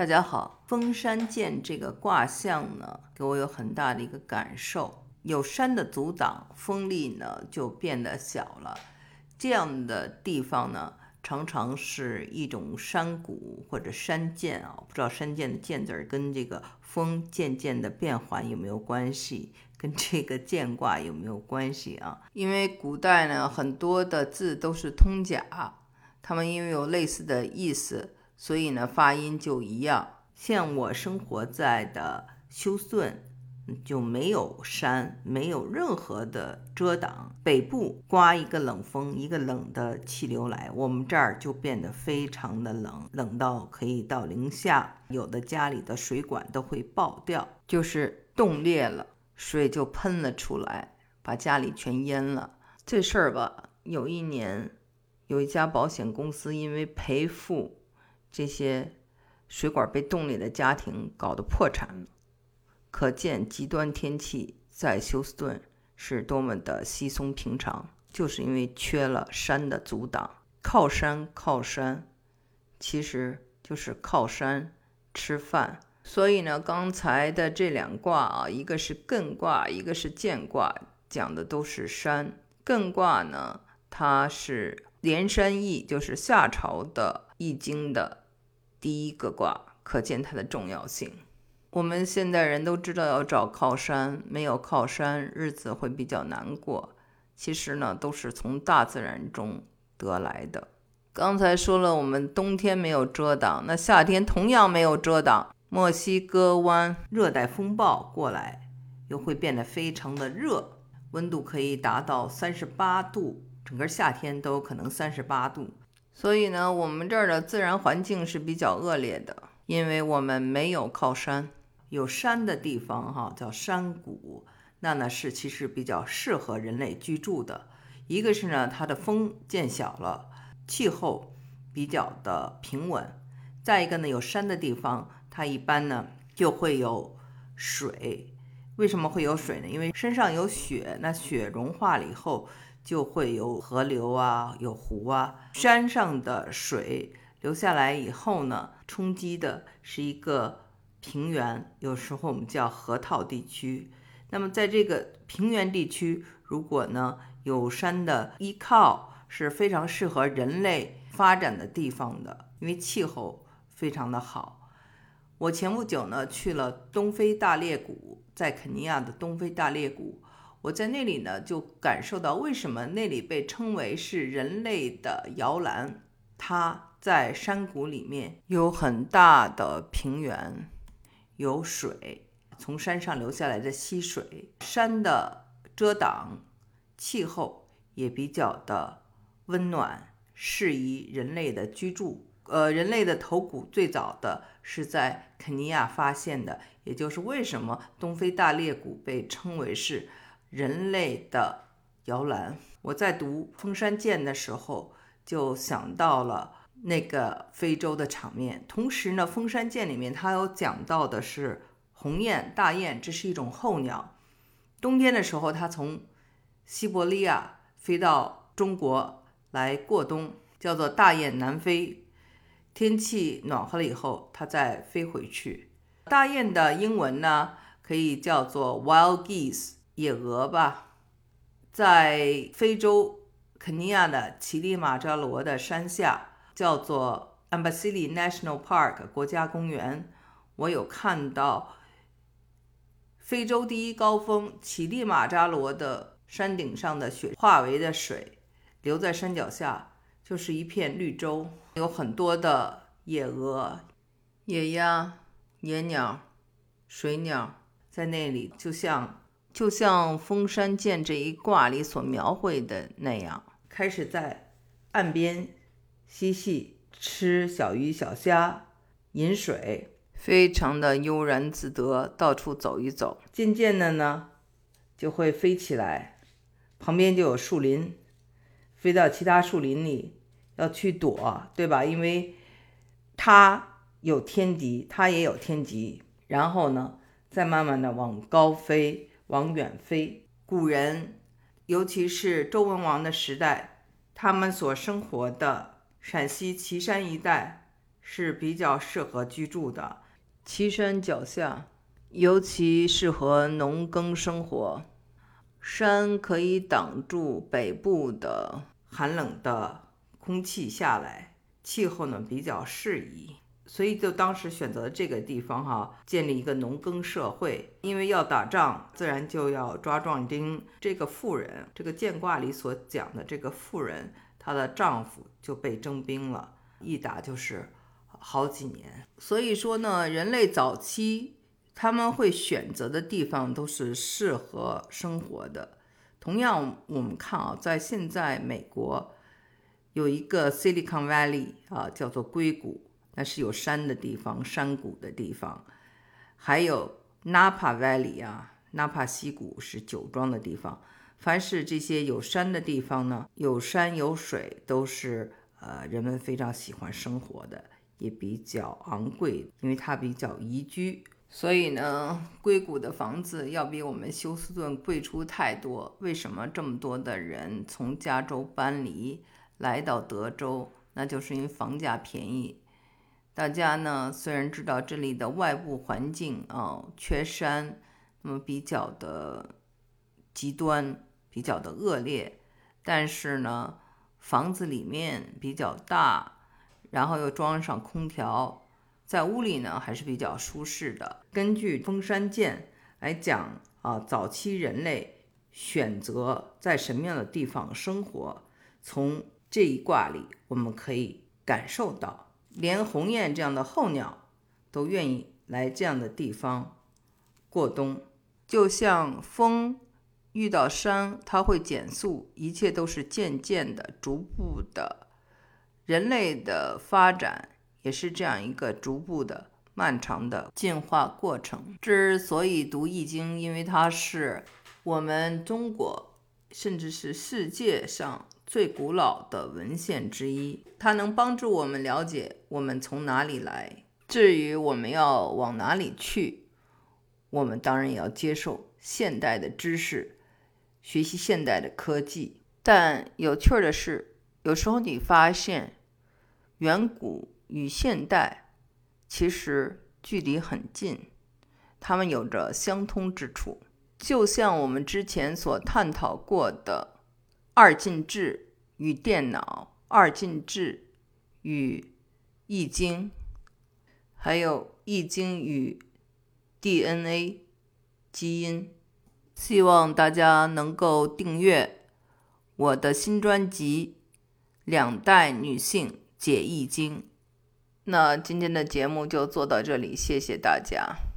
大家好，封山剑这个卦象呢，给我有很大的一个感受。有山的阻挡，风力呢就变得小了。这样的地方呢，常常是一种山谷或者山涧啊。不知道山涧的涧字儿跟这个风渐渐的变缓有没有关系？跟这个剑卦有没有关系啊？因为古代呢，很多的字都是通假，它们因为有类似的意思。所以呢，发音就一样。像我生活在的休斯顿，就没有山，没有任何的遮挡。北部刮一个冷风，一个冷的气流来，我们这儿就变得非常的冷，冷到可以到零下。有的家里的水管都会爆掉，就是冻裂了，水就喷了出来，把家里全淹了。这事儿吧，有一年，有一家保险公司因为赔付。这些水管被冻裂的家庭搞得破产了，可见极端天气在休斯顿是多么的稀松平常，就是因为缺了山的阻挡。靠山靠山，其实就是靠山吃饭。所以呢，刚才的这两卦啊，一个是艮卦，一个是建卦，讲的都是山。艮卦呢，它是连山易，就是夏朝的易经的。第一个卦，可见它的重要性。我们现代人都知道要找靠山，没有靠山，日子会比较难过。其实呢，都是从大自然中得来的。刚才说了，我们冬天没有遮挡，那夏天同样没有遮挡。墨西哥湾热带风暴过来，又会变得非常的热，温度可以达到三十八度，整个夏天都有可能三十八度。所以呢，我们这儿的自然环境是比较恶劣的，因为我们没有靠山。有山的地方，哈，叫山谷，那呢是其实比较适合人类居住的。一个是呢，它的风渐小了，气候比较的平稳；再一个呢，有山的地方，它一般呢就会有水。为什么会有水呢？因为身上有雪，那雪融化了以后。就会有河流啊，有湖啊，山上的水流下来以后呢，冲击的是一个平原，有时候我们叫河套地区。那么在这个平原地区，如果呢有山的依靠，是非常适合人类发展的地方的，因为气候非常的好。我前不久呢去了东非大裂谷，在肯尼亚的东非大裂谷。我在那里呢，就感受到为什么那里被称为是人类的摇篮。它在山谷里面有很大的平原，有水从山上流下来的溪水，山的遮挡，气候也比较的温暖，适宜人类的居住。呃，人类的头骨最早的是在肯尼亚发现的，也就是为什么东非大裂谷被称为是。人类的摇篮。我在读《封山剑》的时候，就想到了那个非洲的场面。同时呢，《封山剑》里面它有讲到的是鸿雁、大雁，这是一种候鸟。冬天的时候，它从西伯利亚飞到中国来过冬，叫做大雁南飞。天气暖和了以后，它再飞回去。大雁的英文呢，可以叫做 wild geese。野鹅吧，在非洲肯尼亚的乞力马扎罗的山下，叫做 Amboseli National Park 国家公园。我有看到非洲第一高峰乞力马扎罗的山顶上的雪化为的水，流在山脚下，就是一片绿洲，有很多的野鹅、野鸭、野鸟、水鸟在那里，就像。就像《封山剑》这一卦里所描绘的那样，开始在岸边嬉戏、吃小鱼小虾、饮水，非常的悠然自得，到处走一走。渐渐的呢，就会飞起来，旁边就有树林，飞到其他树林里要去躲，对吧？因为它有天敌，它也有天敌。然后呢，再慢慢的往高飞。往远飞。古人，尤其是周文王的时代，他们所生活的陕西岐山一带是比较适合居住的。岐山脚下尤其适合农耕生活，山可以挡住北部的寒冷的空气下来，气候呢比较适宜。所以就当时选择这个地方哈，建立一个农耕社会。因为要打仗，自然就要抓壮丁。这个妇人，这个剑卦里所讲的这个妇人，她的丈夫就被征兵了，一打就是好几年。所以说呢，人类早期他们会选择的地方都是适合生活的。同样，我们看啊，在现在美国有一个 Silicon Valley 啊，叫做硅谷。那是有山的地方，山谷的地方，还有 Napa Valley 啊纳帕溪谷是酒庄的地方。凡是这些有山的地方呢，有山有水，都是呃人们非常喜欢生活的，也比较昂贵，因为它比较宜居。所以呢，硅谷的房子要比我们休斯顿贵出太多。为什么这么多的人从加州搬离来到德州？那就是因为房价便宜。大家呢虽然知道这里的外部环境啊缺山，那么比较的极端，比较的恶劣，但是呢房子里面比较大，然后又装上空调，在屋里呢还是比较舒适的。根据封山剑来讲啊，早期人类选择在什么样的地方生活，从这一卦里我们可以感受到。连鸿雁这样的候鸟都愿意来这样的地方过冬，就像风遇到山，它会减速，一切都是渐渐的、逐步的。人类的发展也是这样一个逐步的、漫长的进化过程。之所以读《易经》，因为它是我们中国，甚至是世界上。最古老的文献之一，它能帮助我们了解我们从哪里来。至于我们要往哪里去，我们当然也要接受现代的知识，学习现代的科技。但有趣的是，有时候你发现远古与现代其实距离很近，它们有着相通之处。就像我们之前所探讨过的。二进制与电脑，二进制与易经，还有易经与 DNA 基因。希望大家能够订阅我的新专辑《两代女性解易经》。那今天的节目就做到这里，谢谢大家。